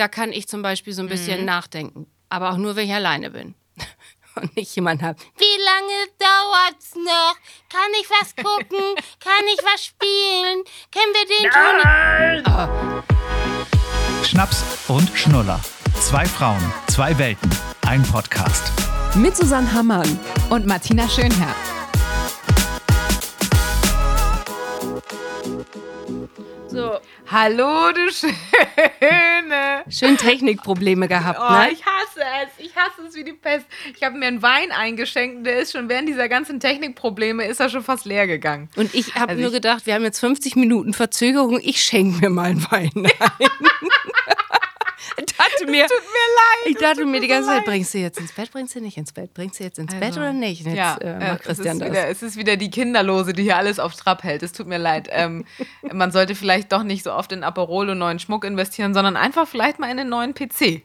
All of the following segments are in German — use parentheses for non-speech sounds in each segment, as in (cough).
Da kann ich zum Beispiel so ein bisschen nachdenken. Aber auch nur, wenn ich alleine bin. (laughs) Und nicht jemand habe. Wie lange dauert's noch? Kann ich was gucken? (laughs) Kann ich was spielen? Können wir den Ton. Schnaps und Schnuller. Zwei Frauen, zwei Welten, ein Podcast. Mit Susanne Hammann und Martina Schönherr. So, Hallo, du Schöne. schön Technikprobleme gehabt, Oh, ne? ich hasse es. Ich hasse es wie die Pest. Ich habe mir einen Wein eingeschenkt und der ist schon während dieser ganzen Technikprobleme ist er schon fast leer gegangen. Und ich habe Also nur gedacht, wir haben jetzt 50 Minuten Verzögerung. Ich schenke mir mal einen Wein ein. (laughs) (laughs) dachte mir, Tut mir leid. ich dachte mir die ganze Zeit, leid. bringst du jetzt ins Bett, bringst du nicht ins Bett, bringst du jetzt ins Bett Also, oder nicht? Jetzt ja, äh, äh, Christian es ist das. Wieder, es ist wieder die Kinderlose, die hier alles auf Trab hält. Es tut mir leid. Ähm, (laughs) man sollte vielleicht doch nicht so oft in Aperol und neuen Schmuck investieren, sondern einfach vielleicht mal in einen neuen PC.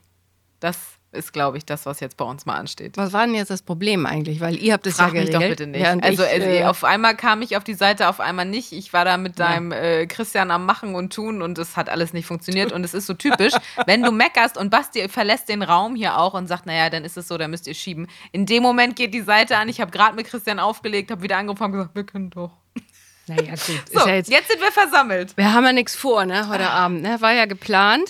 Das ist, glaube ich, das, was jetzt bei uns mal ansteht. Was war denn jetzt das Problem eigentlich? Weil ihr habt es ja mich geregelt. doch bitte nicht. Also, ich, also äh, auf einmal kam ich auf die Seite, auf einmal nicht. Ich war da mit deinem äh, Christian am Machen und Tun und es hat alles nicht funktioniert. Und es ist so typisch, (laughs) wenn du meckerst und Basti verlässt den Raum hier auch und sagt, naja, dann ist es so, dann müsst ihr schieben. In dem Moment geht die Seite an. Ich habe gerade mit Christian aufgelegt, habe wieder angefangen und gesagt, wir können doch. naja, gut. (laughs) So, ja jetzt, jetzt, sind wir versammelt. wir haben ja nichts vor, ne, heute Abend. Ne? War ja geplant.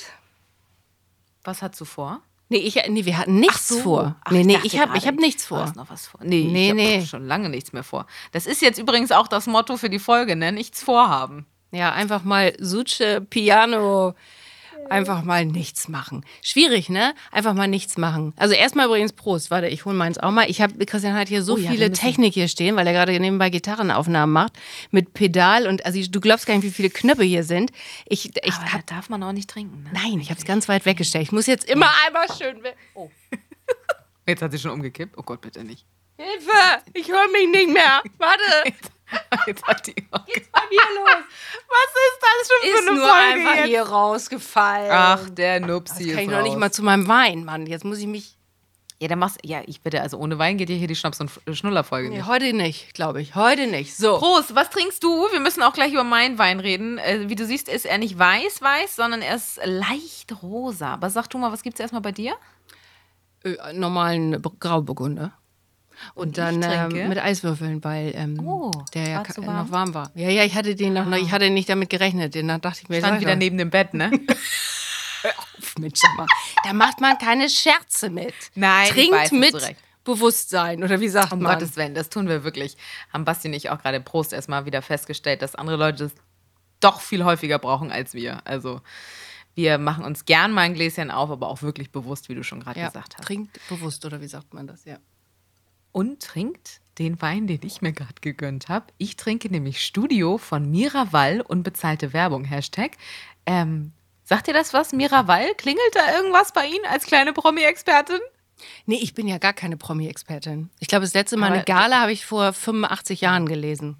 Was hast du vor? Nee, ich, nee, wir hatten nichts so. vor. Ach, nee, nee, ich habe ich gerade, hab nichts Du vor. hast noch was vor. Nee, Nee, ich nee. habe schon lange nichts mehr vor. Das ist jetzt übrigens auch das Motto für die Folge, ne? Nichts vorhaben. Ja, einfach mal Suche, Piano, einfach mal nichts machen. Schwierig, ne? Einfach mal nichts machen. Also erstmal übrigens Prost. Warte, ich hole meins auch mal. Ich habe Christian hat hier so Oh ja, viele Technik hier stehen, weil er gerade nebenbei Gitarrenaufnahmen macht mit Pedal und also du glaubst gar nicht, wie viele Knöpfe hier sind. Ich, ich Aber hab, da darf man auch nicht trinken. Ne? nein, ich habe es ganz weit weggestellt. Ich muss jetzt immer einmal schön. Oh. Jetzt hat sie schon umgekippt. Oh Gott, bitte nicht. Hilfe! Ich höre mich nicht mehr. Warte. Jetzt hat die. Geht's bei mir los? Was ist das schon Ist für eine nur Folge einfach jetzt? hier rausgefallen. Ach, der das Nupsi kann ich ist noch nicht mal zu meinem Wein, Mann. Jetzt muss ich mich Ja, dann machst ja, ich bitte, also ohne Wein geht ja hier die Schnaps- und Schnuller-Folge Nee, nicht. heute nicht, glaube ich. Heute nicht. So. Prost, was trinkst du? Wir müssen auch gleich über meinen Wein reden. Äh, wie du siehst, ist er nicht weiß-weiß, sondern er ist leicht rosa. Aber sag du mal, was gibt's erstmal bei dir? Äh, normalen B- Grauburgunder. Und, dann ähm, mit Eiswürfeln, weil ähm, Oh, der ja warm? Ah. noch warm war. Ja, ja, ich hatte den noch, ich hatte nicht damit gerechnet. Den, da dachte ich mir, Stand wieder neben dem Bett, ne? (laughs) Pf, Mensch, sag mal, da macht man keine Scherze mit. Nein, Trinkt mit. Bewusstsein, oder wie sagt Um man? Gottes Willen, das tun wir wirklich. Haben Basti und ich auch gerade Prost erstmal wieder festgestellt, dass andere Leute das doch viel häufiger brauchen als wir. Also wir machen uns gern mal ein Gläschen auf, aber auch wirklich bewusst, wie du schon gerade ja, gesagt hast. trinkt bewusst, oder wie sagt man das? Ja. Und trinkt den Wein, den ich mir gerade gegönnt habe. Ich trinke nämlich Studio von Miraval, unbezahlte Werbung, Hashtag. Ähm, sagt ihr das was, Miraval? Klingelt da irgendwas bei Ihnen als kleine Promi-Expertin? Nee, ich bin ja gar keine Promi-Expertin. Ich glaube, das letzte Mal Aber- eine Gala habe ich vor 85 Jahren gelesen.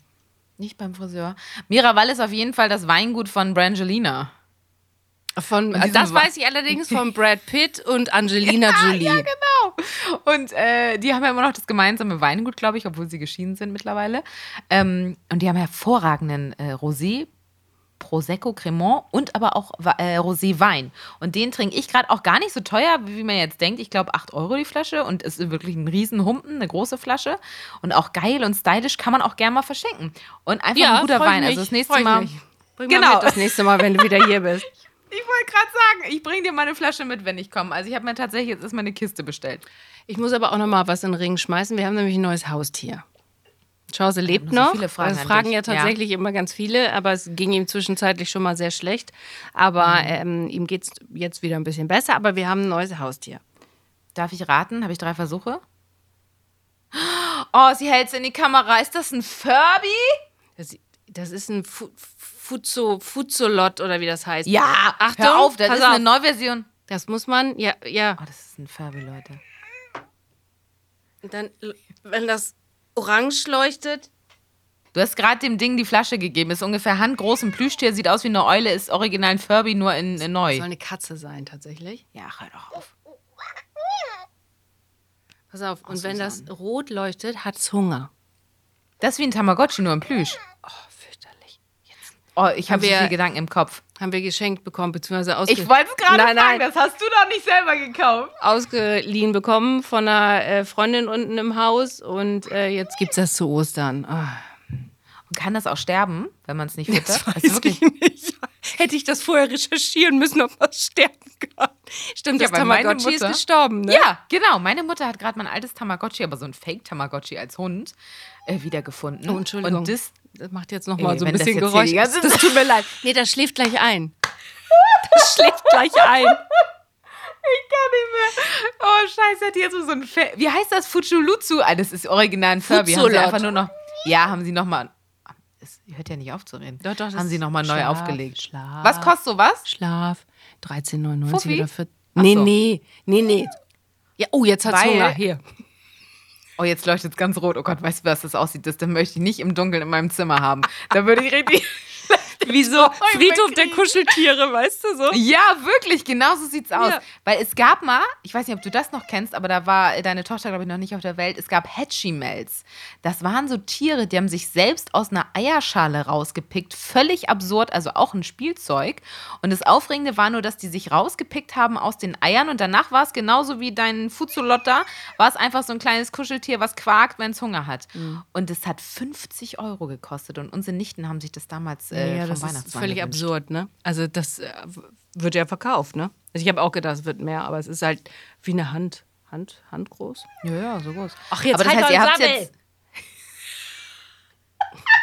Nicht beim Friseur. Miraval ist auf jeden Fall das Weingut von Brangelina. Von, das weiß ich allerdings von Brad Pitt und Angelina (laughs) Jolie. Ja, genau. Und äh, die haben ja immer noch das gemeinsame Weingut, glaube ich, obwohl sie geschieden sind mittlerweile. Ähm, und die haben hervorragenden äh, Rosé, Prosecco, Cremant und aber auch äh, Rosé-Wein. Und den trinke ich gerade auch gar nicht so teuer, wie man jetzt denkt. Ich glaube 8 Euro die Flasche und es ist wirklich ein Riesenhumpen, eine große Flasche. Und auch geil und stylisch kann man auch gerne mal verschenken. Und einfach ein guter Wein. mich, Also das nächste Mal. mich. Bring Genau. das nächste Mal, wenn du wieder hier bist. (laughs) Ich wollte gerade sagen, ich bringe dir meine Flasche mit, wenn ich komme. Also ich habe mir tatsächlich jetzt erstmal eine Kiste bestellt. Ich muss aber auch noch mal was in den Ring schmeißen. Wir haben nämlich ein neues Haustier. Chause lebt noch so Fragen das fragen ja tatsächlich immer ganz viele, aber es ging ihm zwischenzeitlich schon mal sehr schlecht. Aber Mhm. ähm, ihm geht es jetzt wieder ein bisschen besser. Aber wir haben ein neues Haustier. Darf ich raten? Habe ich drei Versuche? Oh, sie hält es in die Kamera. Ist das ein Furby? Das, das ist ein Fu Fuzo, Fuzolot oder wie das heißt. Ja, Achtung, hör auf, das ist eine auf. Neuversion. Das muss man, ja, ja. Oh, das ist ein Furby, Leute. Und dann, wenn das orange leuchtet, Du hast gerade dem Ding die Flasche gegeben. Ist ungefähr handgroß, ein Plüschtier, sieht aus wie eine Eule, ist original ein Furby, nur in, in neu. soll eine Katze sein tatsächlich. Ja, hör doch auf. Pass auf, und wenn das rot leuchtet, hat es Hunger. Das ist wie ein Tamagotchi, nur ein Plüsch. Oh. Oh, ich habe so viele Gedanken im Kopf. Haben wir geschenkt bekommen, beziehungsweise ausge Ich wollte es gerade Nein, sagen, nein. das hast du doch nicht selber gekauft. ausgeliehen bekommen von einer äh, Freundin unten im Haus und äh, jetzt gibt's das zu Ostern. Ah, Und kann das auch sterben, wenn man es nicht füttert? das weiß Also wirklich, ich nicht. Hätte ich das vorher recherchieren müssen, ob man sterben kann. Stimmt, Ja, das Tamagotchi ist gestorben, ne? Ja, genau. Meine Mutter hat gerade mein altes Tamagotchi, aber so ein Fake-Tamagotchi als Hund, äh, wiedergefunden. Oh, Entschuldigung. Und das, Das macht jetzt noch mal Ey, so ein das bisschen jetzt Geräusch. ganze (laughs) Das tut mir leid. Nee, das schläft gleich ein. (laughs) Das schläft gleich ein. Ich kann nicht mehr. Oh, scheiße, hat die jetzt so ein Fe Wie heißt das? Fuchulutsu? Ah, das ist original in Furby. Haben sie einfach nur noch. Ja, haben sie nochmal. Es hört ja nicht auf zu reden. Doch, doch, das haben sie nochmal neu aufgelegt. Schlaf. Was kostet sowas? Schlaf. 13,99 Fuffi? oder 14. Ach Nee, so. nee, nee, nee. Ja, oh, jetzt hat's Weil- Hunger. Hier. Oh, jetzt leuchtet es ganz rot. Oh Gott, weißt du, was das aussieht? Das, das möchte ich nicht im Dunkeln in meinem Zimmer haben. Da würde ich richtig. Wieso? (laughs) Friedhof der. Kuscheltiere, weißt du so? Ja, wirklich, genau so sieht's aus. Ja. Weil es gab mal, ich weiß nicht, ob du das noch kennst, aber da war deine Tochter, glaube ich, noch nicht auf der Welt. Es gab Hatchimals. Das waren so Tiere, die haben sich selbst aus einer Eierschale rausgepickt. Völlig absurd, also auch ein Spielzeug. Und das Aufregende war nur, dass die sich rausgepickt haben aus den Eiern und danach war es genauso wie dein Fuzolotta, war es einfach so ein kleines Kuscheltier, was quakt, wenn es Hunger hat. Mhm. Und es hat 50 Euro gekostet und unsere Nichten haben sich das damals äh, ja, das ist völlig gewünscht. absurd, ne? Also das äh, wird ja verkauft, ne? Also ich habe auch gedacht, es wird mehr, aber es ist halt wie eine Hand. Hand, Hand groß. Ja, ja, so groß. Ach, jetzt Aber das halt heißt, ihr habt jetzt.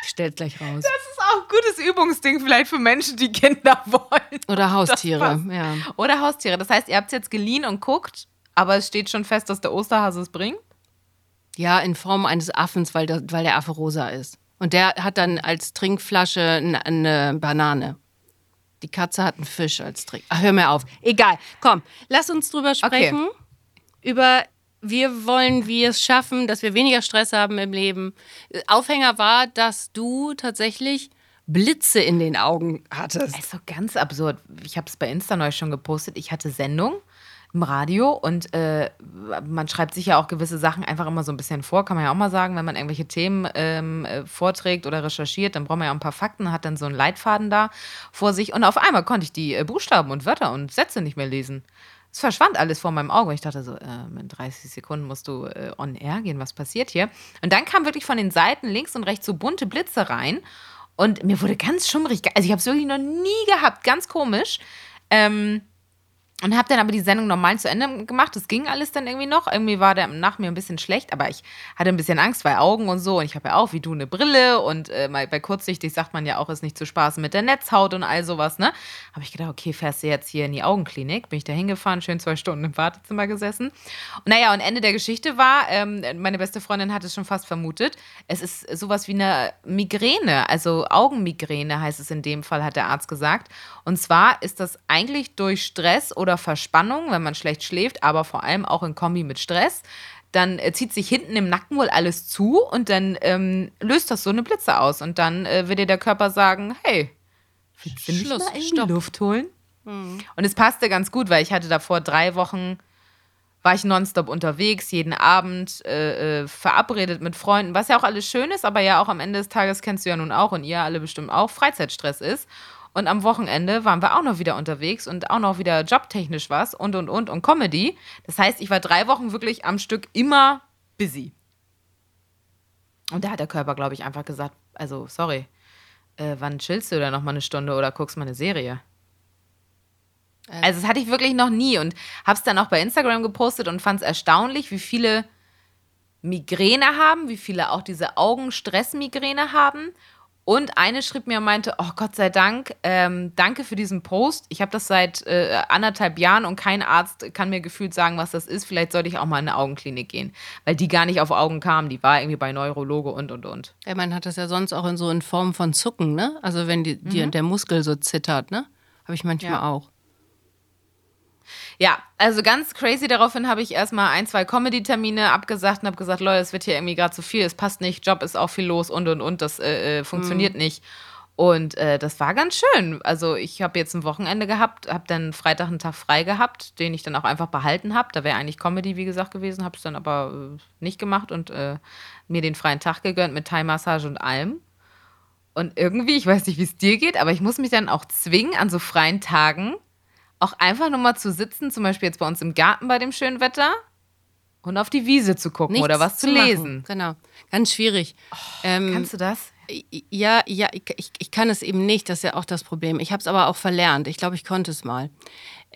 Stellt gleich raus. Das ist auch ein gutes Übungsding vielleicht für Menschen, die Kinder (laughs) wollen. Oder Haustiere, ja. Oder Haustiere. Das heißt, ihr habt es jetzt geliehen und guckt, aber es steht schon fest, dass der Osterhase es bringt. Ja, in Form eines Affens, weil der, weil der Affe rosa ist. Und der hat dann als Trinkflasche eine, Banane. Die Katze hat einen Fisch als Trink. Ach, hör mir auf. Egal. Komm, lass uns drüber sprechen. Über wir wollen wir es schaffen, dass wir weniger Stress haben im Leben. Aufhänger war, dass du tatsächlich Blitze in den Augen hattest. Das ist so ganz absurd. Ich habe es bei Insta neu schon gepostet. Ich hatte Sendung im Radio und äh, man schreibt sich ja auch gewisse Sachen einfach immer so ein bisschen vor, kann man ja auch mal sagen, wenn man irgendwelche Themen ähm, äh, vorträgt oder recherchiert, dann braucht man ja auch ein paar Fakten, hat dann so einen Leitfaden da vor sich und auf einmal konnte ich die äh, Buchstaben und Wörter und Sätze nicht mehr lesen. Es verschwand alles vor meinem Auge. Ich dachte so, äh, in 30 Sekunden musst du äh, on air gehen, was passiert hier? Und dann kam wirklich von den Seiten links und rechts so bunte Blitze rein und mir wurde ganz schummrig. Also ich habe es wirklich noch nie gehabt, ganz komisch. Ähm, und habe dann aber die Sendung normal zu Ende gemacht. Das ging alles dann irgendwie noch. Irgendwie war der nach mir ein bisschen schlecht, aber ich hatte ein bisschen Angst, weil Augen und so. Und ich habe ja auch wie du eine Brille und äh, bei kurzsichtig sagt man ja auch, ist nicht zu spaßen mit der Netzhaut und all sowas, ne? Habe ich gedacht, okay, fährst du jetzt hier in die Augenklinik? Bin ich da hingefahren, schön zwei Stunden im Wartezimmer gesessen. Und naja, und Ende der Geschichte war, ähm, meine beste Freundin hat es schon fast vermutet, es ist sowas wie eine Migräne, also Augenmigräne heißt es in dem Fall, hat der Arzt gesagt. Und zwar ist das eigentlich durch Stress oder Verspannung, wenn man schlecht schläft, aber vor allem auch in Kombi mit Stress. Dann äh, zieht sich hinten im Nacken wohl alles zu und dann ähm, löst das so eine Blitze aus. Und dann äh, wird dir der Körper sagen, hey, willst du Schluss, mal in die. Luft holen? Und es passte ganz gut, weil ich hatte davor drei Wochen, war ich nonstop unterwegs, jeden Abend äh, äh, verabredet mit Freunden, was ja auch alles schön ist, aber ja auch am Ende des Tages kennst du ja nun auch und ihr alle bestimmt auch, Freizeitstress ist. Und am Wochenende waren wir auch noch wieder unterwegs und auch noch wieder jobtechnisch was und und und und Comedy. Das heißt, ich war drei Wochen wirklich am Stück immer busy. Und da hat der Körper, glaube ich, einfach gesagt, also sorry, äh, wann chillst du da noch mal eine Stunde oder guckst mal eine Serie? Also das hatte ich wirklich noch nie und habe es dann auch bei Instagram gepostet und fand es erstaunlich, wie viele Migräne haben, wie viele auch diese Augenstressmigräne haben. Und eine schrieb mir und meinte, oh Gott sei Dank, ähm, danke für diesen Post. Ich habe das seit äh, anderthalb Jahren und kein Arzt kann mir gefühlt sagen, was das ist. Vielleicht sollte ich auch mal in eine Augenklinik gehen, weil die gar nicht auf Augen kam. Die war irgendwie bei Neurologe und, und, und. Ja, man hat das ja sonst auch in so in Form von Zucken, ne? Also wenn die, die, der Muskel so zittert, ne? Habe ich manchmal Ja. auch. Ja, also ganz crazy. Daraufhin habe ich erstmal ein, zwei Comedy-Termine abgesagt und habe gesagt, Leute, es wird hier irgendwie gerade zu viel, es passt nicht, Job ist auch viel los und und und, das äh, äh, funktioniert nicht. Und äh, das war ganz schön. Also ich habe jetzt ein Wochenende gehabt, habe dann Freitag einen Tag frei gehabt, den ich dann auch einfach behalten habe. Da wäre eigentlich Comedy, wie gesagt, gewesen, habe es dann aber äh, nicht gemacht und äh, mir den freien Tag gegönnt mit Thai-Massage und allem. Und irgendwie, ich weiß nicht, wie es dir geht, aber ich muss mich dann auch zwingen, an so freien Tagen auch einfach nur mal zu sitzen, zum Beispiel jetzt bei uns im Garten bei dem schönen Wetter und auf die Wiese zu gucken Nichts oder was zu, machen. lesen. Genau. Ganz schwierig. ähm, Kannst du das? Ja, ja, ich, ich kann es eben nicht, das ist ja auch das Problem. Ich habe es aber auch verlernt. Ich glaube, ich konnte es mal.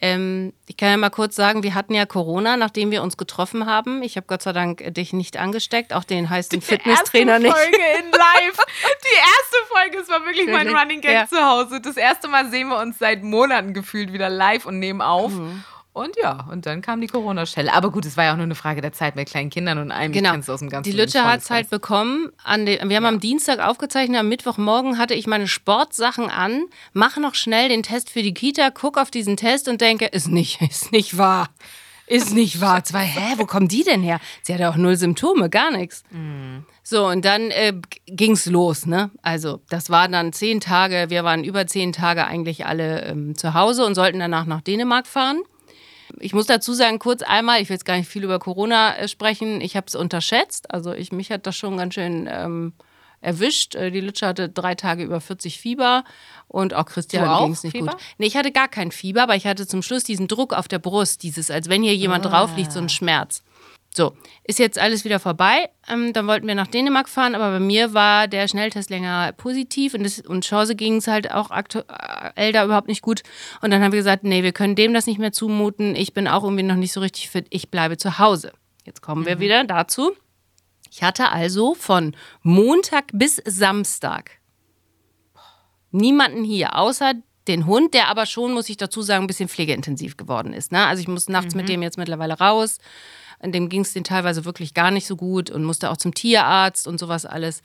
Ähm, ich kann ja mal kurz sagen, wir hatten ja Corona, nachdem wir uns getroffen haben. Ich habe Gott sei Dank äh, dich nicht angesteckt, auch den heißen Fitnesstrainer erste nicht. Folge in (laughs) live. Die erste Folge, es war wirklich mein? Running Gag Ja. zu Hause. Das erste Mal sehen wir uns seit Monaten gefühlt wieder live und nehmen auf. Mhm. Und ja, und dann kam die Corona-Schelle. Aber gut, es war ja auch nur eine Frage der Zeit mit kleinen Kindern und einem Genau. aus dem ganzen Die Lütsche hat es halt bekommen. An den, wir haben am Dienstag aufgezeichnet, am Mittwochmorgen hatte ich meine Sportsachen an, mache noch schnell den Test für die Kita, guck auf diesen Test und denke, ist nicht, (laughs) ist nicht wahr. Ist nicht wahr. Zwei, hä, wo kommen die denn her? Sie hatte auch null Symptome, gar nichts. So, und dann äh, ging's los, ne? Also, das waren dann zehn Tage, wir waren über zehn Tage eigentlich alle ähm, zu Hause und sollten danach nach Dänemark fahren. Ich muss dazu sagen, kurz einmal, ich will jetzt gar nicht viel über Corona äh, sprechen, ich habe es unterschätzt. Also ich, mich hat das schon ganz schön ähm, erwischt. Äh, die Lütsche hatte drei Tage über 40 Fieber und auch Christian ging es nicht Fieber? gut. Nee, ich hatte gar kein Fieber, aber ich hatte zum Schluss diesen Druck auf der Brust, dieses, als wenn hier jemand drauf liegt, so ein Schmerz. So, ist jetzt alles wieder vorbei. Ähm, dann wollten wir nach Dänemark fahren, aber bei mir war der Schnelltest länger positiv und, das, und Chance ging es halt auch aktuell da überhaupt nicht gut. Und dann haben wir gesagt, nee, wir können dem das nicht mehr zumuten. Ich bin auch irgendwie noch nicht so richtig fit. Ich bleibe zu Hause. Jetzt kommen wir wieder dazu. Ich hatte also von Montag bis Samstag niemanden hier, außer den Hund, der aber schon, muss ich dazu sagen, ein bisschen pflegeintensiv geworden ist. Ne? Also ich muss nachts mit dem jetzt mittlerweile raus. An dem ging es den teilweise wirklich gar nicht so gut und musste auch zum Tierarzt und sowas alles.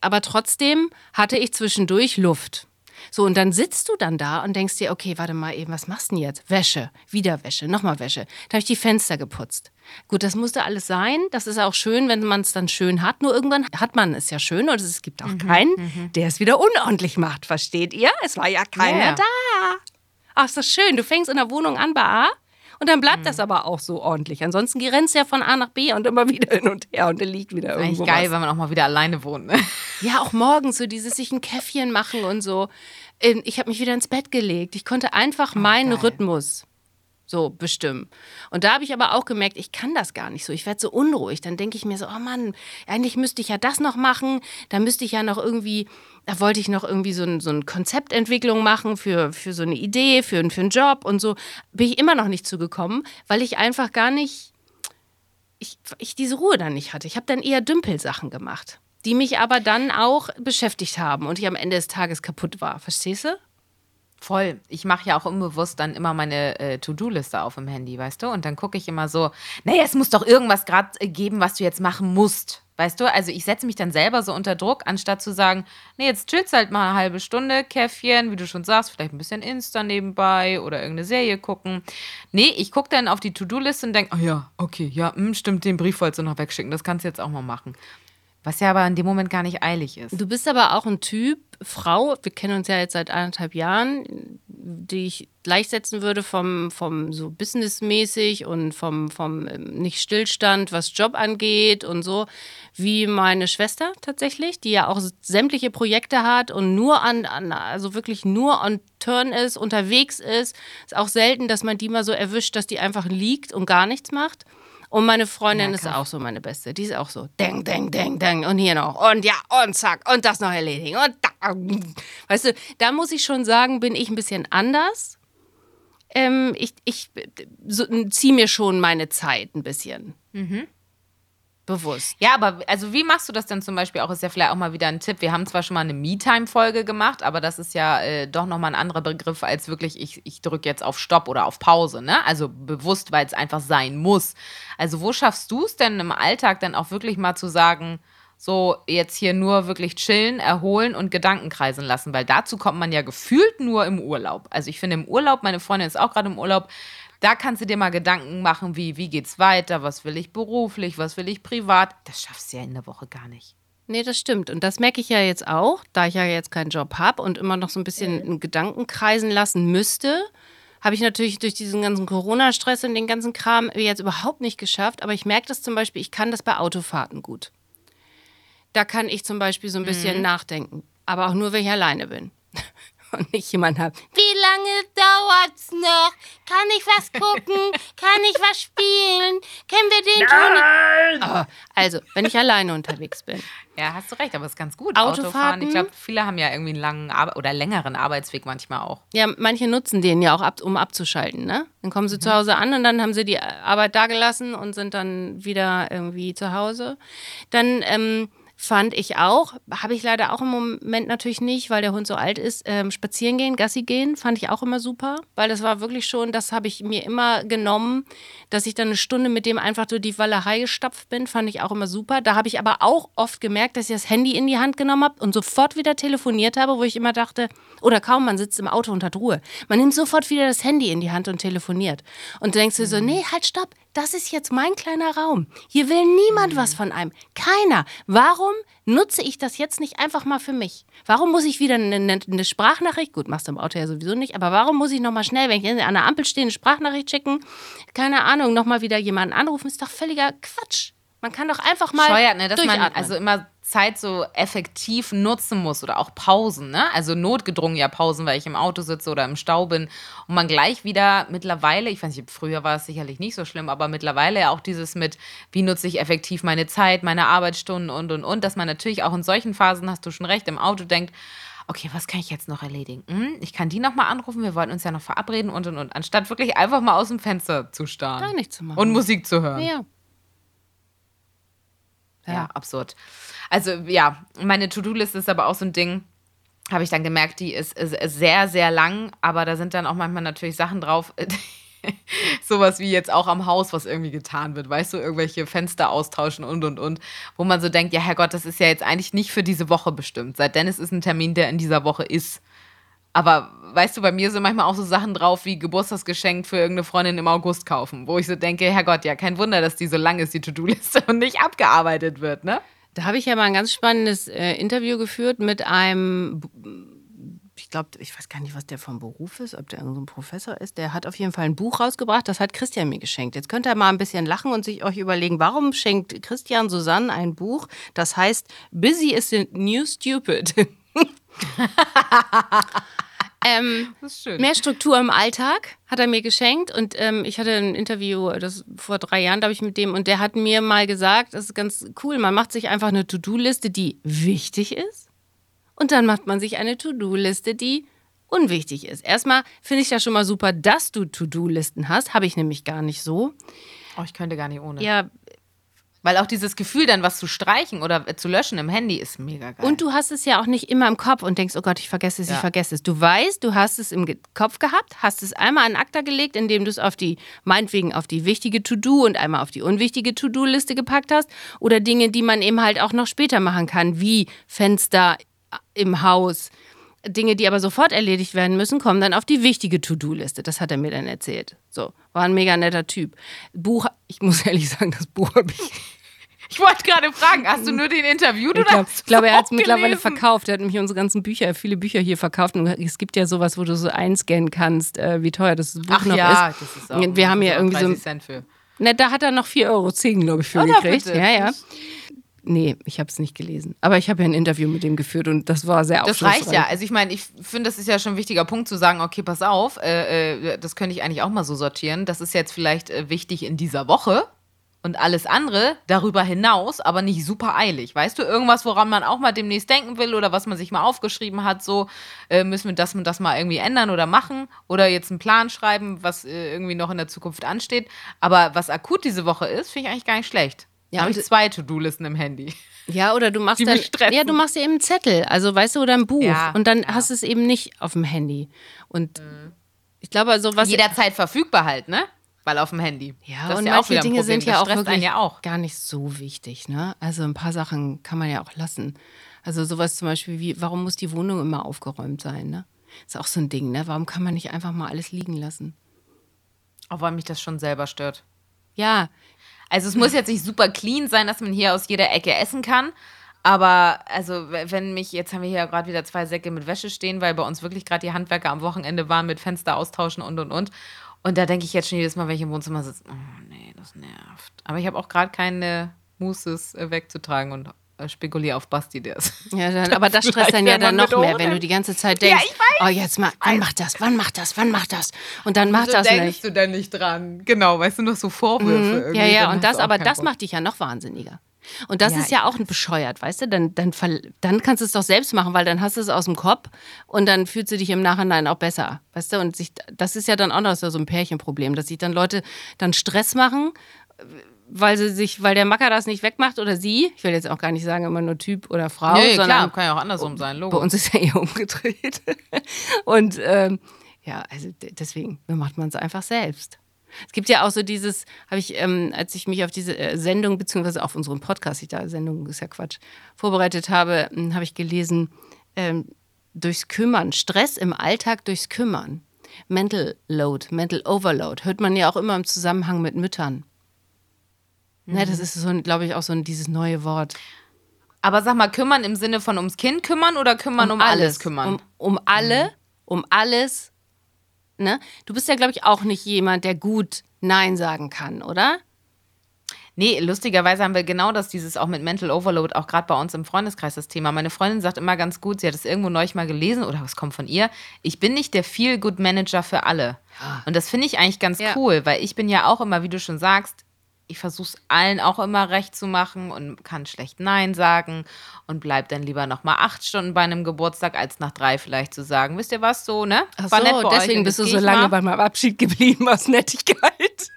Aber trotzdem hatte ich zwischendurch Luft. So, und dann sitzt du dann da und denkst dir, okay, warte mal eben, was machst du denn jetzt? Wäsche, wieder Wäsche, nochmal Wäsche. Da habe ich die Fenster geputzt. Gut, das musste alles sein. Das ist auch schön, wenn man es dann schön hat. Nur irgendwann hat man es ja schön und es gibt auch keinen, der es wieder unordentlich macht. Versteht ihr? Es war ja keiner ja. da. Ach, ist das schön. Du fängst in der Wohnung an bei A und dann bleibt das aber auch so ordentlich. Ansonsten rennst du ja von A nach B und immer (laughs) wieder hin und her und dann liegt wieder Eigentlich irgendwo geil, was. wenn man auch mal wieder alleine wohnt. Ne? Ja, auch morgens so dieses sich ein Käffchen machen und so. Ähm, Ich habe mich wieder ins Bett gelegt. Ich konnte einfach meinen geil. Rhythmus so bestimmen. Und da habe ich aber auch gemerkt, ich kann das gar nicht so. Ich werde so unruhig. Dann denke ich mir so, oh Mann, eigentlich müsste ich ja das noch machen. Da müsste ich ja noch irgendwie, da wollte ich noch irgendwie so, ein, so eine Konzeptentwicklung machen für, für so eine Idee, für, für einen Job und so. Bin ich immer noch nicht zugekommen, weil ich einfach gar nicht ich, ich diese Ruhe dann nicht hatte. Ich habe dann eher Dümpelsachen gemacht, die mich aber dann auch beschäftigt haben und ich am Ende des Tages kaputt war. Verstehst du? Voll. Ich mache ja auch unbewusst dann immer meine äh, To-Do-Liste auf im Handy, weißt du? Und dann gucke ich immer so, naja, es muss doch irgendwas gerade äh, geben, was du jetzt machen musst. Weißt du? Also ich setze mich dann selber so unter Druck, anstatt zu sagen, nee, jetzt chillst halt mal eine halbe Stunde, Käffchen, wie du schon sagst, vielleicht ein bisschen Insta nebenbei oder irgendeine Serie gucken. Nee, ich gucke dann auf die To-Do-Liste und denke, oh ja, okay, ja, hm, stimmt, den Brief wolltest du noch wegschicken, das kannst du jetzt auch mal machen. Was ja aber in dem Moment gar nicht eilig ist. Du bist aber auch ein Typ, Frau, wir kennen uns ja jetzt seit anderthalb Jahren, die ich gleichsetzen würde vom, vom so businessmäßig und vom, vom ähm, nicht Stillstand, was Job angeht und so, wie meine Schwester tatsächlich, die ja auch sämtliche Projekte hat und nur an, an also wirklich nur on Turn ist, unterwegs ist. Ist auch selten, dass man die mal so erwischt, dass die einfach liegt und gar nichts macht. Und meine Freundin ist auch so meine Beste. Die ist auch so, deng, deng, deng, deng. Und hier noch. Und ja, und zack. Und das noch erledigen. Und da. Weißt du, da muss ich schon sagen, bin ich ein bisschen anders. Ähm, ich ich so, ziehe mir schon meine Zeit ein bisschen. Bewusst. Ja, aber also wie machst du das denn zum Beispiel auch? Ist ja vielleicht auch mal wieder ein Tipp. Wir haben zwar schon mal eine Me-Time-Folge gemacht, aber das ist ja äh, doch nochmal ein anderer Begriff als wirklich, ich, ich drücke jetzt auf Stopp oder auf Pause, ne? Also bewusst, weil es einfach sein muss. Also wo schaffst du es denn im Alltag dann auch wirklich mal zu sagen, so jetzt hier nur wirklich chillen, erholen und Gedanken kreisen lassen? Weil dazu kommt man ja gefühlt nur im Urlaub. Also ich finde im Urlaub, meine Freundin ist auch gerade im Urlaub, da kannst du dir mal Gedanken machen, wie, wie geht's weiter, was will ich beruflich, was will ich privat. Das schaffst du ja in der Woche gar nicht. Nee, das stimmt. Und das merke ich ja jetzt auch, da ich ja jetzt keinen Job habe und immer noch so ein bisschen einen Gedanken kreisen lassen müsste, habe ich natürlich durch diesen ganzen Corona-Stress und den ganzen Kram jetzt überhaupt nicht geschafft. Aber ich merke das zum Beispiel, ich kann das bei Autofahrten gut. Da kann ich zum Beispiel so ein bisschen nachdenken. Aber auch nur, wenn ich alleine bin. (laughs) Und nicht jemand habe. Wie lange dauert's noch? Kann ich was gucken? Kann ich was spielen? Können wir den Toni? Oh, also, wenn ich alleine unterwegs bin. (laughs) Ja, hast du recht, aber es ist ganz gut. Autofahrten. Ich glaube, viele haben ja irgendwie einen langen Ar oder längeren Arbeitsweg manchmal auch. Ja, manche nutzen den ja auch, ab, um abzuschalten, ne? Dann kommen sie zu Hause an und dann haben sie die Arbeit da gelassen und sind dann wieder irgendwie zu Hause. Dann ähm, fand ich auch, habe ich leider auch im Moment natürlich nicht, weil der Hund so alt ist, ähm, spazieren gehen, Gassi gehen, fand ich auch immer super, weil das war wirklich schon, das habe ich mir immer genommen, dass ich dann eine Stunde mit dem einfach durch die Wallerei gestapft bin, fand ich auch immer super. Da habe ich aber auch oft gemerkt, dass ich das Handy in die Hand genommen habe und sofort wieder telefoniert habe, wo ich immer dachte, oder kaum, man sitzt im Auto und hat Ruhe. Man nimmt sofort wieder das Handy in die Hand und telefoniert. Und du denkst dir so, nee, halt, stopp, das ist jetzt mein kleiner Raum. Hier will niemand was von einem. Keiner. Warum nutze ich das jetzt nicht einfach mal für mich? Warum muss ich wieder eine, eine, eine Sprachnachricht, gut, machst du im Auto ja sowieso nicht, aber warum muss ich nochmal schnell, wenn ich an der Ampel stehe, eine Sprachnachricht schicken? Keine Ahnung, nochmal wieder jemanden anrufen, ist doch völliger Quatsch. Man kann doch einfach mal Scheuert, ne, dass man durchatmen. also immer Zeit so effektiv nutzen muss oder auch Pausen, ne? Also notgedrungen ja Pausen, weil ich im Auto sitze oder im Stau bin und man gleich wieder mittlerweile, ich weiß nicht, früher war es sicherlich nicht so schlimm, aber mittlerweile ja auch dieses mit, wie nutze ich effektiv meine Zeit, meine Arbeitsstunden und und und, dass man natürlich auch in solchen Phasen, hast du schon recht, im Auto denkt, okay, was kann ich jetzt noch erledigen? Hm, ich kann die noch mal anrufen, wir wollten uns ja noch verabreden und und und, anstatt wirklich einfach mal aus dem Fenster zu starren Gar nichts zu machen. und Musik zu hören. ja. Ja, absurd. Also ja, meine To-Do-Liste ist aber auch so ein Ding, habe ich dann gemerkt, die ist, ist, ist sehr, sehr lang, aber da sind dann auch manchmal natürlich Sachen drauf, (laughs) sowas wie jetzt auch am Haus, was irgendwie getan wird, weißt du, irgendwelche Fenster austauschen und, und, und, wo man so denkt, ja, Herrgott, das ist ja jetzt eigentlich nicht für diese Woche bestimmt. Seit Dennis ist ein Termin, der in dieser Woche ist. Aber weißt du, bei mir sind manchmal auch so Sachen drauf wie Geburtstagsgeschenk für irgendeine Freundin im August kaufen, wo ich so denke, Herrgott, ja, kein Wunder, dass die so lang ist, die To-Do-Liste (laughs) und nicht abgearbeitet wird, ne? Da habe ich ja mal ein ganz spannendes äh, Interview geführt mit einem, ich glaube, ich weiß gar nicht, was der vom Beruf ist, ob der irgendein so ein Professor ist. Der hat auf jeden Fall ein Buch rausgebracht, das hat Christian mir geschenkt. Jetzt könnt ihr mal ein bisschen lachen und sich euch überlegen, warum schenkt Christian Susanne ein Buch, das heißt Busy is the New Stupid. (laughs) (laughs) ähm, Das ist schön. Mehr Struktur im Alltag hat er mir geschenkt und ähm, ich hatte ein Interview, das vor drei Jahren, glaube ich, mit dem und der hat mir mal gesagt, das ist ganz cool, man macht sich einfach eine To-Do-Liste, die wichtig ist und dann macht man sich eine To-Do-Liste, die unwichtig ist. Erstmal finde ich ja schon mal super, dass du To-Do-Listen hast, habe ich nämlich gar nicht so. Oh, ich könnte gar nicht ohne. Ja, Weil auch dieses Gefühl, dann was zu streichen oder äh, zu löschen im Handy ist mega geil. Und du hast es ja auch nicht immer im Kopf und denkst, oh Gott, ich vergesse es, ich Ja. vergesse es. Du weißt, du hast es im Kopf gehabt, hast es einmal an Akta gelegt, indem du es auf die, meinetwegen auf die wichtige To-Do und einmal auf die unwichtige To-Do-Liste gepackt hast. Oder Dinge, die man eben halt auch noch später machen kann, wie Fenster im Haus. Dinge, die aber sofort erledigt werden müssen, kommen dann auf die wichtige To-Do-Liste. Das hat er mir dann erzählt. So, war ein mega netter Typ. Buch, ich muss ehrlich sagen, das Buch habe ich (laughs) ich wollte gerade fragen, hast du nur den Interview Ich oder glaube, glaub, er hat es mittlerweile verkauft. Er hat nämlich unsere ganzen Bücher, viele Bücher hier verkauft. Und es gibt ja sowas, wo du so einscannen kannst, äh, wie teuer das Buch Ach noch ja, ist. das ist auch. Wir haben ja irgendwie so 30 ein- Cent für. Ne, da hat er noch 4,10 Euro, glaube ich, für Oder gekriegt. Ja, ja. Nee, ich habe es nicht gelesen. Aber ich habe ja ein Interview mit ihm geführt und das war sehr Das aufschlussreich. reicht ja. Also ich meine, ich finde, das ist ja schon ein wichtiger Punkt zu sagen, okay, pass auf, äh, äh, das könnte ich eigentlich auch mal so sortieren. Das ist jetzt vielleicht äh, wichtig in dieser Woche und alles andere darüber hinaus, aber nicht super eilig. Weißt du, irgendwas, woran man auch mal demnächst denken will oder was man sich mal aufgeschrieben hat, so äh, müssen wir das das mal irgendwie ändern oder machen oder jetzt einen Plan schreiben, was äh, irgendwie noch in der Zukunft ansteht. Aber was akut diese Woche ist, finde ich eigentlich gar nicht schlecht. Ja, Ja, habe ich zwei To-Do-Listen im Handy. Ja, oder du machst dann, ja, du machst dir eben einen Zettel, also weißt du, oder ein Buch Ja, und dann ja. hast du es eben nicht auf dem Handy. Und ich glaube, also was Jederzeit verfügbar halt, ne? Weil auf dem Handy. Ja, Das und ja auch manche Dinge sind ja auch wirklich ja auch. gar nicht so wichtig. Ne? Also ein paar Sachen kann man ja auch lassen. Also sowas zum Beispiel wie, warum muss die Wohnung immer aufgeräumt sein? Ne? Ist auch so ein Ding. Ne? Warum kann man nicht einfach mal alles liegen lassen? Auch weil mich das schon selber stört. Ja, Also es muss jetzt nicht super clean sein, dass man hier aus jeder Ecke essen kann. Aber also wenn mich, jetzt haben wir hier gerade wieder zwei Säcke mit Wäsche stehen, weil bei uns wirklich gerade die Handwerker am Wochenende waren mit Fenster austauschen und und und. Und da denke ich jetzt schon jedes Mal, wenn ich im Wohnzimmer sitze, oh nee, das nervt. Aber ich habe auch gerade keine Muße, es äh, wegzutragen und spekuliere auf Basti, der ist. Ja, dann, (laughs) aber das stresst dann ja dann noch mehr, wenn ohne. du die ganze Zeit denkst, ich weiß. oh jetzt mal, wann macht das, wann macht das, wann macht das und dann macht Wieso das denkst nicht. du denn nicht dran? Genau, weißt du, noch so Vorwürfe. Mhm. irgendwie, Ja, ja, und das, aber das macht dich ja noch wahnsinniger. Und das Ja, ist ja auch bescheuert, weißt du? Dann, dann, dann kannst du es doch selbst machen, weil dann hast du es aus dem Kopf und dann fühlst du dich im Nachhinein auch besser, weißt du? Und sich, das ist ja dann auch noch so ein Pärchenproblem, dass sich dann Leute dann Stress machen, weil sie sich, weil der Macker das nicht wegmacht oder sie. Ich will jetzt auch gar nicht sagen immer nur Typ oder Frau, Nee, sondern klar, kann ja auch andersrum sein, bei Logo. uns ist ja eher (laughs) umgedreht. Und ähm, ja, also de- deswegen macht man es einfach selbst. Es gibt ja auch so dieses, habe ich, ähm, als ich mich auf diese äh, Sendung, beziehungsweise auf unseren Podcast, ich da, Sendung ist ja Quatsch, vorbereitet habe, ähm, habe ich gelesen, ähm, durchs Kümmern, Stress im Alltag durchs Kümmern. Mental Load, Mental Overload, hört man ja auch immer im Zusammenhang mit Müttern. Ne, Mhm. das ist so, glaube ich, auch so ein, dieses neue Wort. Aber sag mal, kümmern im Sinne von ums Kind kümmern oder kümmern um, alles, kümmern? Mhm. Um, um alle, um alles. Ne? Du bist ja, glaube ich, auch nicht jemand, der gut Nein sagen kann, oder? Nee, lustigerweise haben wir genau das, dieses auch mit Mental Overload, auch gerade bei uns im Freundeskreis das Thema. Meine Freundin sagt immer ganz gut, sie hat es irgendwo neulich mal gelesen oder es kommt von ihr, ich bin nicht der Feel-Good-Manager für alle. Und das finde ich eigentlich ganz Ja. cool, weil ich bin ja auch immer, wie du schon sagst, ich versuche es allen auch immer recht zu machen und kann schlecht Nein sagen und bleib dann lieber noch mal acht Stunden bei einem Geburtstag, als nach drei vielleicht zu sagen, wisst ihr was, so, ne? Ach War nett so, deswegen bist du so lange mal. bei meinem Abschied geblieben aus Nettigkeit.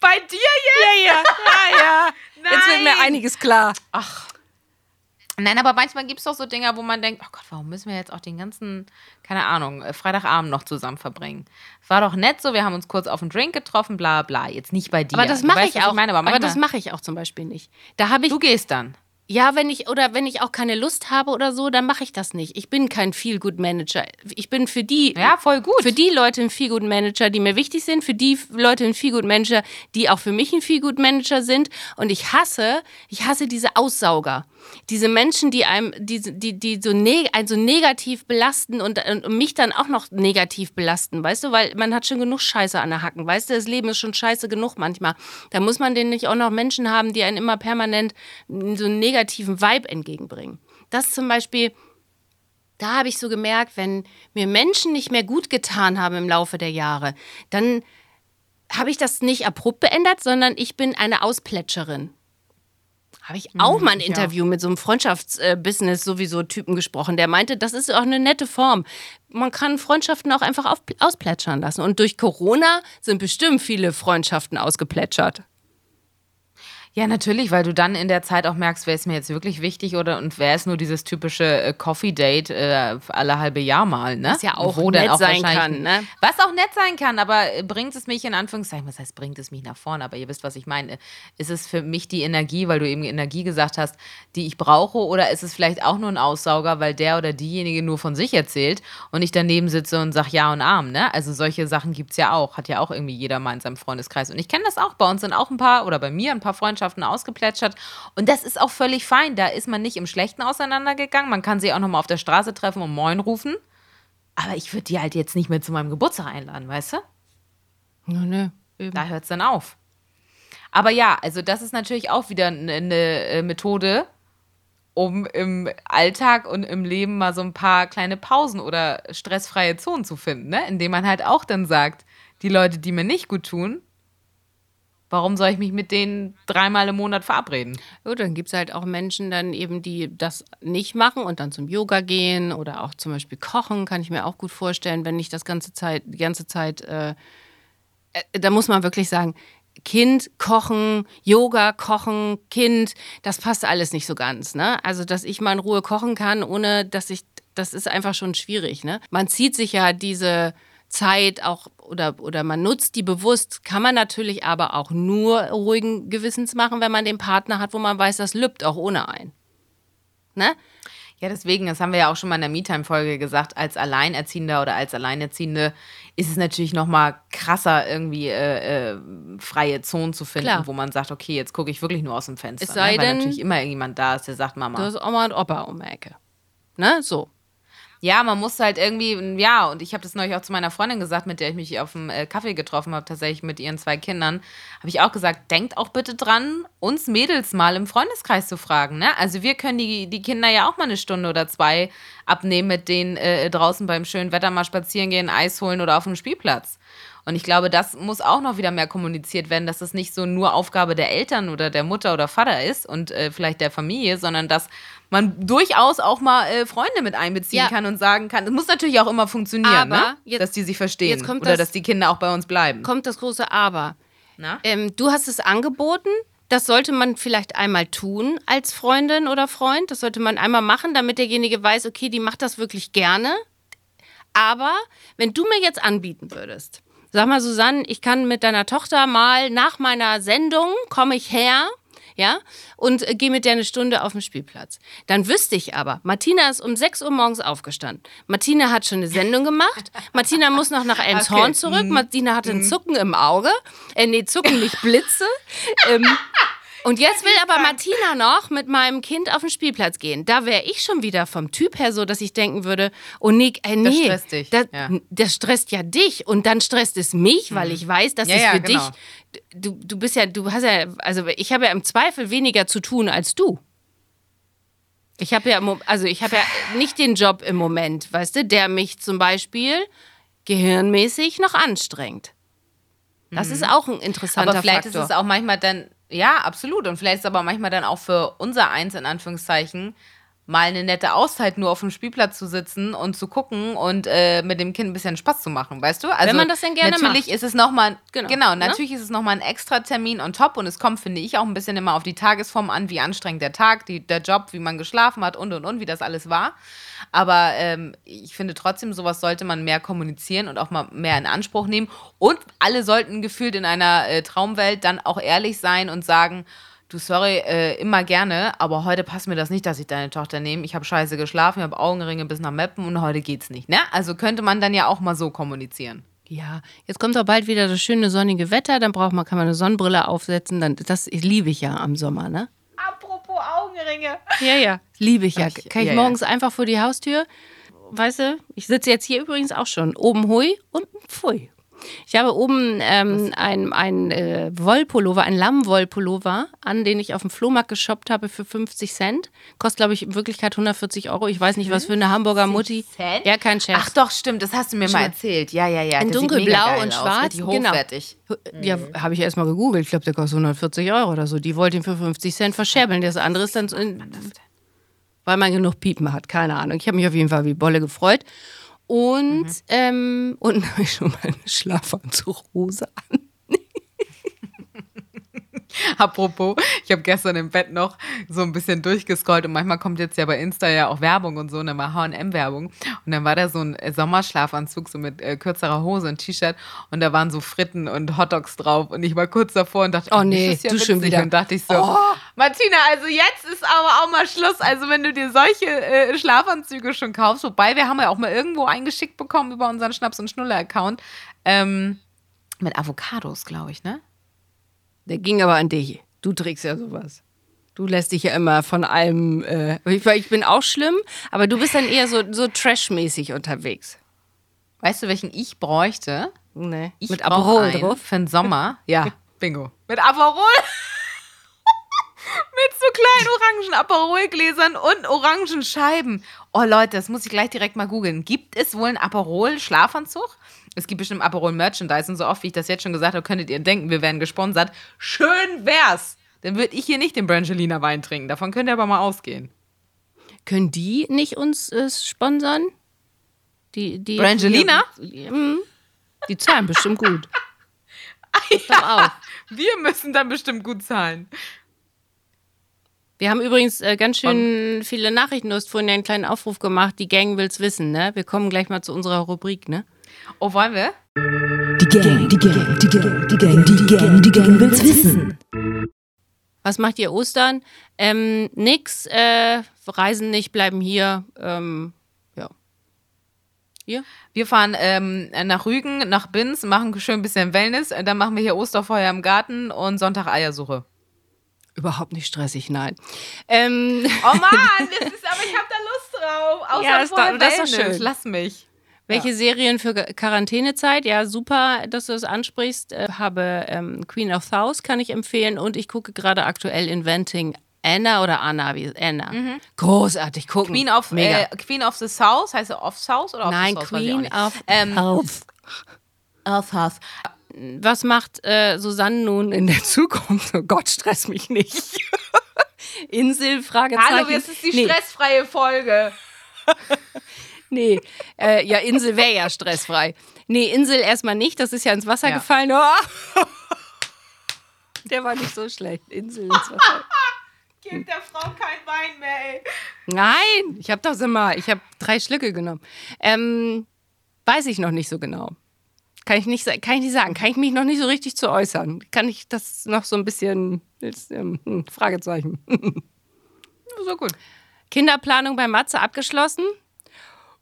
bei dir jetzt? Ja, ja, ja, ja. (laughs) Jetzt wird mir einiges klar. Nein, aber manchmal gibt es doch so Dinger, wo man denkt, oh Gott, warum müssen wir jetzt auch den ganzen, keine Ahnung, äh, Freitagabend noch zusammen verbringen? War doch nett so, wir haben uns kurz auf einen Drink getroffen, bla bla. Jetzt nicht bei dir. Aber das mache ich auch. meine, aber, aber das mache ich auch zum Beispiel nicht. Da habe ich du gehst dann. Ja, wenn ich oder wenn ich auch keine Lust habe oder so, dann mache ich das nicht. Ich bin kein Feel Good Manager. Ich bin für die Ja, voll gut. für die Leute ein Feel Good Manager, die mir wichtig sind, für die Leute ein Feel Good Manager, die auch für mich ein Feel Good Manager sind und ich hasse, ich hasse diese Aussauger. Diese Menschen, die einem die die die so neg einen so negativ belasten und, und mich dann auch noch negativ belasten, weißt du, weil man hat schon genug Scheiße an der Hacken, weißt du, das Leben ist schon scheiße genug manchmal. Da muss man denen nicht auch noch Menschen haben, die einen immer permanent so einen negativen Vibe entgegenbringen. Das zum Beispiel da habe ich so gemerkt, wenn mir Menschen nicht mehr gut getan haben im Laufe der Jahre, dann habe ich das nicht abrupt beendet, sondern ich bin eine Ausplätscherin. Habe ich auch mal ein Interview mit so einem Freundschaftsbusiness sowieso Typen gesprochen, der meinte, das ist auch eine nette Form. Man kann Freundschaften auch einfach auf, ausplätschern lassen. Und durch Corona sind bestimmt viele Freundschaften ausgeplätschert. Ja, natürlich, weil du dann in der Zeit auch merkst, wer ist mir jetzt wirklich wichtig oder und wer ist nur dieses typische äh, Coffee-Date äh, alle halbe Jahr mal, ne? Was ja auch Wo nett sein wahrscheinlich- kann, ne? Was auch nett sein kann, aber äh, bringt es mich in Anführungszeichen, was heißt, bringt es mich nach vorne, aber ihr wisst, was ich meine. Ist es für mich die Energie, weil du eben Energie gesagt hast, die ich brauche, oder ist es vielleicht auch nur ein Aussauger, weil der oder diejenige nur von sich erzählt und ich daneben sitze und sage Ja und Arm, ne? Also solche Sachen gibt es ja auch, hat ja auch irgendwie jeder mal in seinem Freundeskreis. Und ich kenne das auch, bei uns sind auch ein paar, oder bei mir ein paar Freundschaften ausgeplätschert und das ist auch völlig fein, da ist man nicht im Schlechten auseinandergegangen, man kann sie auch nochmal auf der Straße treffen und Moin rufen. Aber ich würde die halt jetzt nicht mehr zu meinem Geburtstag einladen, weißt du? Ja, ne. Da hört es dann auf. Aber ja, also das ist natürlich auch wieder eine, eine äh, Methode, um im Alltag und im Leben mal so ein paar kleine Pausen oder stressfreie Zonen zu finden, ne? indem man halt auch dann sagt, die Leute, die mir nicht gut tun, warum soll ich mich mit denen dreimal im Monat verabreden? Ja, dann gibt es halt auch Menschen dann eben, die das nicht machen und dann zum Yoga gehen oder auch zum Beispiel kochen, kann ich mir auch gut vorstellen, wenn ich das ganze Zeit, die ganze Zeit, äh, äh, da muss man wirklich sagen, Kind, Kochen, Yoga, Kochen, Kind, das passt alles nicht so ganz. Ne? Also, dass ich mal in Ruhe kochen kann, ohne dass ich, das ist einfach schon schwierig. Ne? Man zieht sich ja diese Zeit auch oder, oder man nutzt die bewusst, kann man natürlich aber auch nur ruhigen Gewissens machen, wenn man den Partner hat, wo man weiß, das lübt auch ohne einen. Ne? Ja, deswegen, das haben wir ja auch schon mal in der MeTime-Folge gesagt, als Alleinerziehender oder als Alleinerziehende ist es natürlich noch mal krasser, irgendwie äh, äh, freie Zonen zu finden, Klar. wo man sagt, okay, jetzt gucke ich wirklich nur aus dem Fenster. Es sei ne? Weil denn- natürlich immer irgendjemand da ist, der sagt, Mama. Da ist Oma und Opa um die Ecke. Ne? So. Ja, man muss halt irgendwie, ja, und ich habe das neulich auch zu meiner Freundin gesagt, mit der ich mich auf dem äh, Kaffee getroffen habe, tatsächlich mit ihren zwei Kindern, habe ich auch gesagt, denkt auch bitte dran, uns Mädels mal im Freundeskreis zu fragen. Ne? Also wir können die, die Kinder ja auch mal eine Stunde oder zwei abnehmen, mit denen äh, draußen beim schönen Wetter mal spazieren gehen, Eis holen oder auf dem Spielplatz. Und ich glaube, das muss auch noch wieder mehr kommuniziert werden, dass das nicht so nur Aufgabe der Eltern oder der Mutter oder Vater ist und äh, vielleicht der Familie, sondern dass man durchaus auch mal äh, Freunde mit einbeziehen Ja. kann und sagen kann, es muss natürlich auch immer funktionieren, Aber ne? jetzt- dass die sich verstehen jetzt kommt oder das- dass die Kinder auch bei uns bleiben. Kommt das große Aber. Ähm, du hast es angeboten. Das sollte man vielleicht einmal tun als Freundin oder Freund. Das sollte man einmal machen, damit derjenige weiß, okay, die macht das wirklich gerne. Aber wenn du mir jetzt anbieten würdest, sag mal, Susanne, ich kann mit deiner Tochter mal nach meiner Sendung, komme ich her, ja, und äh, gehe mit der eine Stunde auf den Spielplatz. Dann wüsste ich aber, Martina ist um 6 Uhr morgens aufgestanden. Martina hat schon eine Sendung gemacht. Martina muss noch nach Elmshorn Okay. Mhm. zurück. Martina hatte ein Zucken im Auge. Äh, nee, Zucken, nicht Blitze. ähm, und jetzt will aber Martina noch mit meinem Kind auf den Spielplatz gehen. Da wäre ich schon wieder vom Typ her so, dass ich denken würde, oh nee, äh, nee Das stresst dich, Das, ja. Mhm. das stresst ja dich und dann stresst es mich, weil ich weiß, dass Ja, es ja, für genau. dich, du, du bist ja, du hast ja, also ich habe ja im Zweifel weniger zu tun als du. Ich habe ja, also ich habe ja nicht den Job im Moment, weißt du, der mich zum Beispiel gehirnmäßig noch anstrengt. Das ist auch ein interessanter Mhm. Aber vielleicht Faktor. ist es auch manchmal dann, ja, absolut. Und vielleicht ist es aber manchmal dann auch für unser Eins in Anführungszeichen mal eine nette Auszeit, nur auf dem Spielplatz zu sitzen und zu gucken und äh, mit dem Kind ein bisschen Spaß zu machen, weißt du? Also man das denn gerne natürlich macht. ist es nochmal, Genau, genau, ne? natürlich ist es nochmal ein extra Termin on top und es kommt, finde ich, auch ein bisschen immer auf die Tagesform an, wie anstrengend der Tag, die, der Job, wie man geschlafen hat und und und, wie das alles war. Aber ähm, ich finde trotzdem, sowas sollte man mehr kommunizieren und auch mal mehr in Anspruch nehmen. Und alle sollten gefühlt in einer äh, Traumwelt dann auch ehrlich sein und sagen, du, sorry, äh, immer gerne, aber heute passt mir das nicht, dass ich deine Tochter nehme. Ich habe scheiße geschlafen, ich habe Augenringe bis nach Meppen und heute geht's nicht. Ne? Also könnte man dann ja auch mal so kommunizieren. Ja, jetzt kommt doch bald wieder das schöne sonnige Wetter, dann braucht man, kann man eine Sonnenbrille aufsetzen, dann, das liebe ich ja am Sommer, ne? Apropos Augenringe. Ja, ja. Liebe ich ja. Ach, Kann ich ja, ja. morgens einfach vor die Haustür, weißt du, ich sitze jetzt hier übrigens auch schon, oben hui, unten pfui. Ich habe oben ähm, ein, ein äh, Wollpullover, ein Lammwollpullover an, den ich auf dem Flohmarkt geshoppt habe für 50 Cent. Kostet, glaube ich, in Wirklichkeit 140 Euro. Ich weiß nicht, was für eine Hamburger Mutti. Cent? Ja, kein Scherz. Ach doch, stimmt, das hast du mir mal erzählt. Ja, ja, ja. In das dunkelblau und aus, schwarz, genau. hochwertig. Ja, habe ich erst mal gegoogelt. Ich glaube, der kostet 140 Euro oder so. Die wollte ihn für 50 Cent verscherbeln. Das andere ist dann, so in, weil man genug Piepen hat. Keine Ahnung. Ich habe mich auf jeden Fall wie Bolle gefreut. Und, Mhm. ähm, und (laughs) habe ich schon meine Schlafanzughose an. (laughs) Apropos, ich habe gestern im Bett noch so ein bisschen durchgescrollt und manchmal kommt jetzt ja bei Insta ja auch Werbung und so, und dann mal H&M-Werbung und dann war da so ein äh, Sommerschlafanzug so mit äh, kürzerer Hose und T-Shirt und da waren so Fritten und Hotdogs drauf. Und ich war kurz davor und dachte, Oh das nee, ist ja du schon wieder. und dachte ich so, Martina, also jetzt ist aber auch mal Schluss, also wenn du dir solche äh, Schlafanzüge schon kaufst, wobei wir haben ja auch mal irgendwo eingeschickt bekommen über unseren Schnaps- und Schnuller-Account, ähm, mit Avocados, glaube ich, ne? Der ging aber an dich. Du trägst ja sowas. Du lässt dich ja immer von allem. Äh, ich, bin auch schlimm, aber du bist dann eher so, so trashmäßig unterwegs. Weißt du, welchen ich bräuchte? Nee. Ich Mit Aperol drauf. Für den Sommer. (laughs) Ja, bingo. Mit Aperol. Mit so kleinen orangen Aperolgläsern und orangen Scheiben. Oh Leute, das muss ich gleich direkt mal googeln. Gibt es wohl einen Aperol-Schlafanzug? Es gibt bestimmt Aperol-Merchandise und so oft, wie ich das jetzt schon gesagt habe, könntet ihr denken, wir werden gesponsert. Schön wär's. Dann würde ich hier nicht den Brangelina Wein trinken. Davon könnt ihr aber mal ausgehen. Können die nicht uns äh, sponsern? Die, die Brangelina? Die, mm, die zahlen bestimmt gut. (laughs) Doch auf. Wir müssen dann bestimmt gut zahlen. Wir haben übrigens äh, ganz schön viele Nachrichten. Du hast vorhin ja einen kleinen Aufruf gemacht. Die Gang will's wissen, ne? Wir kommen gleich mal zu unserer Rubrik, ne? Oh, wollen wir? Die Gang, die Gang, die Gang, die Gang, die Gang, die Gang will's wissen. Was macht ihr Ostern? Ähm, nix. Äh, reisen nicht, bleiben hier. Ähm, ja. Ihr? Wir fahren ähm, nach Rügen, nach Binz, machen schön ein bisschen Wellness. Dann machen wir hier Osterfeuer im Garten und Sonntag Eiersuche. Überhaupt nicht stressig, nein. Ähm, Oh Mann, das ist, aber ich habe da Lust auf. (laughs) Außer Ja, das doch- das ist schön. Lass mich. Welche Serien für Quarantänezeit? Ja, super, dass du es ansprichst. Äh, habe ähm, Queen of South kann ich empfehlen und ich gucke gerade aktuell Inventing Anna oder Anna, wie Anna. Großartig gucken. Mhm. Queen of, Mega. äh, Queen of the South, heißt sie of South oder of Nein, the South? Ich auch Queen of Ähm, South. of South. Was macht äh, Susanne nun in der (laughs) Zukunft? Oh Gott, stress mich nicht. (laughs) Insel, Fragezeichen. Hallo, jetzt ist die nee, stressfreie Folge. (laughs) Nee, äh, ja, Insel wäre ja stressfrei. Nee, Insel erstmal nicht, das ist ja ins Wasser Ja. gefallen. Oh. Der war nicht so schlecht. Insel ins Wasser. Gib der Frau kein Wein mehr, ey. Nein, ich habe doch so mal, ich habe drei Schlücke genommen. Ähm, weiß ich noch nicht so genau. Kann ich nicht, kann ich nicht sagen. Kann ich mich noch nicht so richtig zu äußern. Kann ich das noch so ein bisschen, ist, ähm, hm, Fragezeichen. (laughs) So gut. Kinderplanung bei Matze abgeschlossen?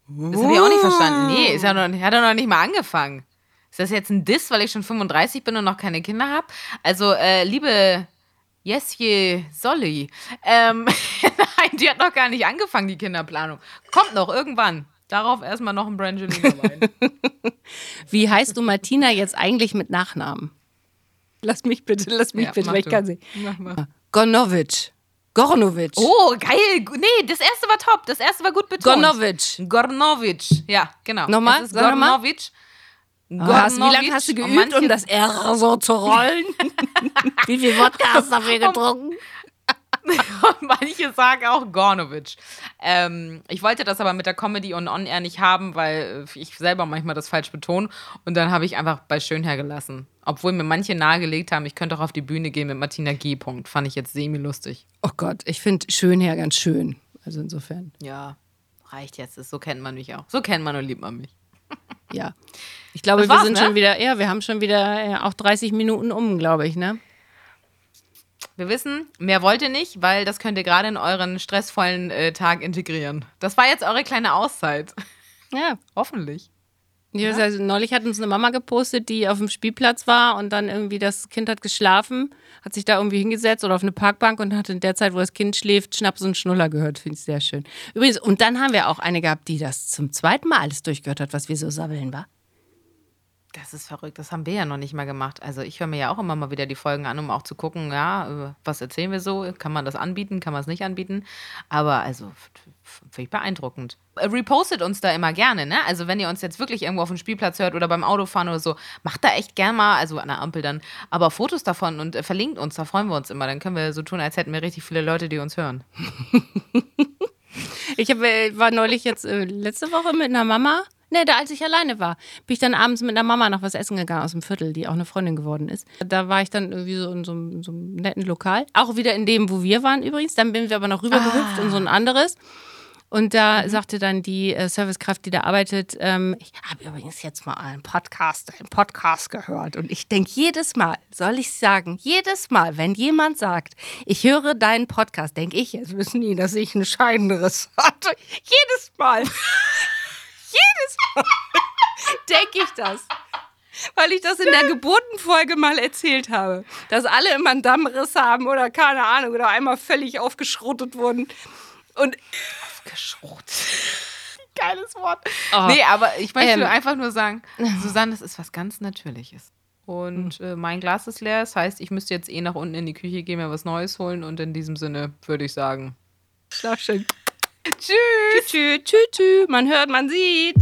Das habe ich auch nicht verstanden. Nee, ist ja noch, hat er noch nicht mal angefangen. Ist das jetzt ein Diss, weil ich schon 35 bin und noch keine Kinder habe? Also, äh, liebe Jesje Solly, ähm, (laughs) nein, die hat noch gar nicht angefangen, die Kinderplanung. Kommt noch irgendwann. Darauf erstmal noch ein Brangelina Wein. (laughs) Wie heißt du Martina jetzt eigentlich mit Nachnamen? Lass mich bitte, lass mich Ja, bitte, weil ich kann sie. Gornovic. Gornovic. Oh, geil. Nee, das erste war top. Das erste war gut betont. Gornovic. Gornovic. Ja, genau. Nochmal? Gornovic. Oh, hast, wie lange Gornovic. hast du geübt, um das R so zu rollen? (laughs) wie viel Wodka hast du dafür getrunken? Und (laughs) manche sagen auch Gornovic. Ähm, ich wollte das aber mit der Comedy und On-Air nicht haben, weil äh, ich selber manchmal das falsch betone. Und dann habe ich einfach bei Schönherr gelassen. Obwohl mir manche nahegelegt haben, ich könnte auch auf die Bühne gehen mit Martina G. Punkt. Fand ich jetzt semi-lustig. Oh Gott, ich finde Schönherr ganz schön. Also insofern, Ja, reicht jetzt. So kennt man mich auch. So kennt man und liebt man mich. ja. Ich glaube, wir sind ne? schon wieder, ja, wir haben schon wieder äh, auch 30 Minuten um, glaube ich, ne? Wir wissen, mehr wollt ihr nicht, weil das könnt ihr gerade in euren stressvollen äh, Tag integrieren. Das war jetzt eure kleine Auszeit. Ja. (laughs) Hoffentlich. Ich weiß, also, neulich hat uns eine Mama gepostet, die auf dem Spielplatz war und dann irgendwie das Kind hat geschlafen, hat sich da irgendwie hingesetzt oder auf eine Parkbank und hat in der Zeit, wo das Kind schläft, Schnaps und Schnuller gehört. Finde ich sehr schön. Übrigens, und dann haben wir auch eine gehabt, die das zum zweiten Mal alles durchgehört hat, was wir so sabbeln, war. Das ist verrückt. Das haben wir ja noch nicht mal gemacht. Also ich höre mir ja auch immer mal wieder die Folgen an, um auch zu gucken, ja, äh, was erzählen wir so? Kann man das anbieten? Kann man es nicht anbieten? Aber also finde ich beeindruckend. Äh, Repostet uns da immer gerne, ne? Also wenn ihr uns jetzt wirklich irgendwo auf dem Spielplatz hört oder beim Autofahren oder so, macht da echt gern mal, also an der Ampel dann, aber Fotos davon und äh, verlinkt uns, da freuen wir uns immer. Dann können wir so tun, als hätten wir richtig viele Leute, die uns hören. (laughs) Ich hab, war neulich jetzt äh, letzte Woche mit einer Mama. Ne, da als ich alleine war, bin ich dann abends mit einer Mama noch was essen gegangen aus dem Viertel, die auch eine Freundin geworden ist. Da war ich dann irgendwie so in so einem, so einem netten Lokal. Auch wieder in dem, wo wir waren übrigens. Dann bin wir aber noch rübergehüpft in so ein anderes. Und da sagte dann die äh, Servicekraft, die da arbeitet, ähm, ich habe übrigens jetzt mal einen Podcast, einen Podcast gehört. Und ich denke jedes Mal, soll ich sagen, jedes Mal, wenn jemand sagt, ich höre deinen Podcast, denke ich, jetzt wissen die, dass ich ein Scheidenriss (laughs) hatte. Jedes Mal. Jedes Mal denke ich das. Weil ich das in der Geburtenfolge mal erzählt habe. Dass alle immer einen Dammriss haben oder keine Ahnung oder einmal völlig aufgeschrotet wurden. Und Geschrot. Geiles Wort. Oh. Nee, aber ich möchte Ähm. einfach nur sagen, (laughs) Susanne, das ist was ganz Natürliches. Und Hm. äh, mein Glas ist leer. Das heißt, ich müsste jetzt eh nach unten in die Küche gehen, mir was Neues holen. Und in diesem Sinne würde ich sagen: schlaf schön. Tschüss. Tschüss, tschüss, tschüss. Man hört, man sieht.